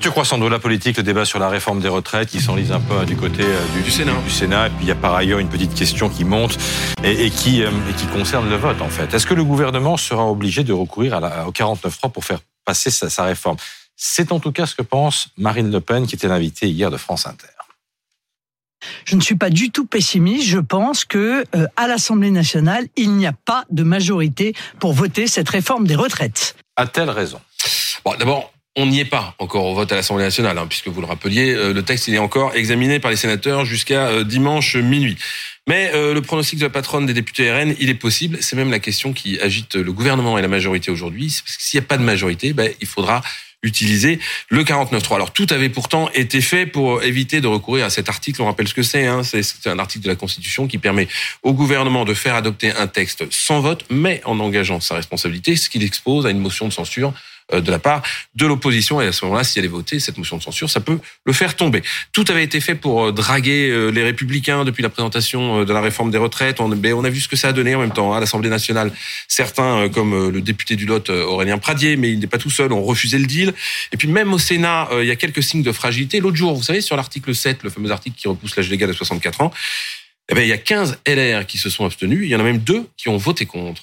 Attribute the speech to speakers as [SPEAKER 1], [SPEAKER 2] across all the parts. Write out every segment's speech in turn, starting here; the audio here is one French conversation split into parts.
[SPEAKER 1] Tu crois sans doute la politique, le débat sur la réforme des retraites qui s'enlise un peu du côté euh, du,
[SPEAKER 2] Du Sénat.
[SPEAKER 1] du Sénat. Et puis il y a par ailleurs une petite question qui monte et, et qui, euh, et qui concerne le vote en fait. Est-ce que le gouvernement sera obligé de recourir à la, au 49.3 pour faire passer sa, sa réforme? C'est en tout cas ce que pense Marine Le Pen qui était l'invitée hier de France Inter.
[SPEAKER 3] Je ne suis pas du tout pessimiste. Je pense que euh, à l'Assemblée nationale, il n'y a pas de majorité pour voter cette réforme des retraites.
[SPEAKER 1] A-t-elle raison?
[SPEAKER 2] Bon, d'abord, on n'y est pas encore au vote à l'Assemblée nationale, hein, puisque vous le rappeliez, euh, le texte il est encore examiné par les sénateurs jusqu'à euh, dimanche minuit. Mais euh, le pronostic de la patronne des députés RN, il est possible. C'est même la question qui agite le gouvernement et la majorité aujourd'hui. Parce que s'il n'y a pas de majorité, ben, il faudra utiliser le 49.3. Alors tout avait pourtant été fait pour éviter de recourir à cet article. On rappelle ce que c'est. Hein. C'est c'est un article de la Constitution qui permet au gouvernement de faire adopter un texte sans vote, mais en engageant sa responsabilité, ce qu'il expose à une motion de censure de la part de l'opposition. Et à ce moment-là, si elle est votée, cette motion de censure, ça peut le faire tomber. Tout avait été fait pour euh, draguer euh, les républicains depuis la présentation euh, de la réforme des retraites. On, on a vu ce que ça a donné en même temps hein, à l'Assemblée nationale. Certains, euh, comme euh, le député du Lot, euh, Aurélien Pradier, mais il n'est pas tout seul, ont refusé le deal. Et puis même au Sénat, euh, il y a quelques signes de fragilité. L'autre jour, vous savez, sur l'article 7, le fameux article qui repousse l'âge légal à 64 ans, eh ben, il y a 15 LR qui se sont abstenus. Il y en a même deux qui ont voté contre.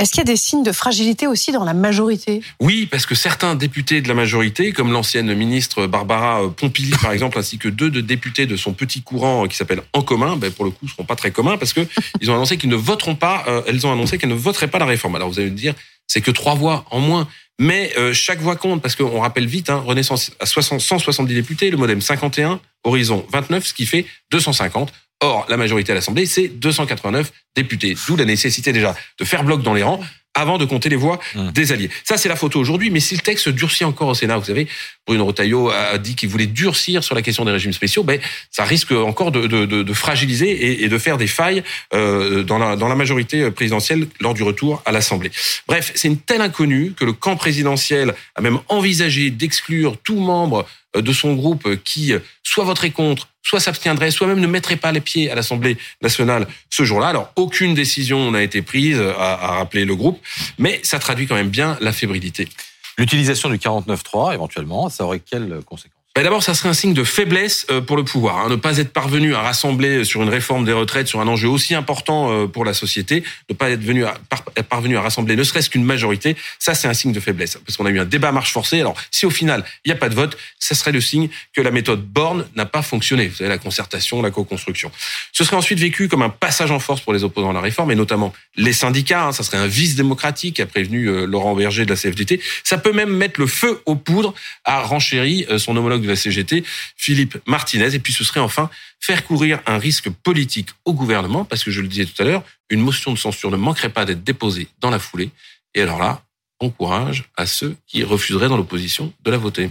[SPEAKER 4] Est-ce qu'il y a des signes de fragilité aussi dans la majorité?
[SPEAKER 2] Oui, parce que certains députés de la majorité, comme l'ancienne ministre Barbara Pompili par exemple, ainsi que deux de députés de son petit courant qui s'appelle En commun, ben pour le coup, seront pas très communs parce que ils ont annoncé qu'ils ne voteront pas. euh, elles ont annoncé qu'elles ne voteraient pas la réforme. Alors vous allez me dire, c'est que trois voix en moins. Mais euh, chaque voix compte, parce qu'on rappelle vite, hein, Renaissance à 60, 170 députés, le modem 51, Horizon 29, ce qui fait 250. Or, la majorité à l'Assemblée, c'est 289 députés. D'où la nécessité déjà de faire bloc dans les rangs avant de compter les voix
[SPEAKER 1] Mmh.
[SPEAKER 2] des alliés. Ça, c'est la photo aujourd'hui. Mais si le texte se durcit encore au Sénat, vous savez, Bruno Retailleau a dit qu'il voulait durcir sur la question des régimes spéciaux, ben, ça risque encore de, de, de, de fragiliser et, et de faire des failles euh, dans, la, dans la majorité présidentielle lors du retour à l'Assemblée. Bref, c'est une telle inconnue que le camp présidentiel a même envisagé d'exclure tout membre euh, de son groupe qui euh, soit voterait contre, soit s'abstiendrait, soit même ne mettrait pas les pieds à l'Assemblée nationale ce jour-là. Alors, aucune décision n'a été prise, à, à rappeler le groupe, mais ça traduit quand même bien la fébrilité.
[SPEAKER 1] L'utilisation du 49.3, éventuellement, ça aurait quelles conséquences
[SPEAKER 2] Ben D'abord, ça serait un signe de faiblesse euh, pour le pouvoir. hein. Ne pas être parvenu à rassembler sur une réforme des retraites, sur un enjeu aussi important euh, pour la société, ne pas être venu à, par- être parvenu à rassembler ne serait-ce qu'une majorité, ça c'est un signe de faiblesse. Parce qu'on a eu un débat à marche forcée. Alors, si au final, il n'y a pas de vote, ça serait le signe que la méthode Borne n'a pas fonctionné. Vous savez, la concertation, la co-construction. Ce serait ensuite vécu comme un passage en force pour les opposants à la réforme, et notamment les syndicats. hein. Ça serait un vice démocratique, a prévenu euh, Laurent Berger de la CFDT. Ça peut même mettre le feu aux poudres, a renchéri son homologue de la CGT, Philippe Martinez. Et puis ce serait enfin faire courir un risque politique au gouvernement, parce que je le disais tout à l'heure, une motion de censure ne manquerait pas d'être déposée dans la foulée. Et alors là, bon courage à ceux qui refuseraient dans l'opposition de la voter.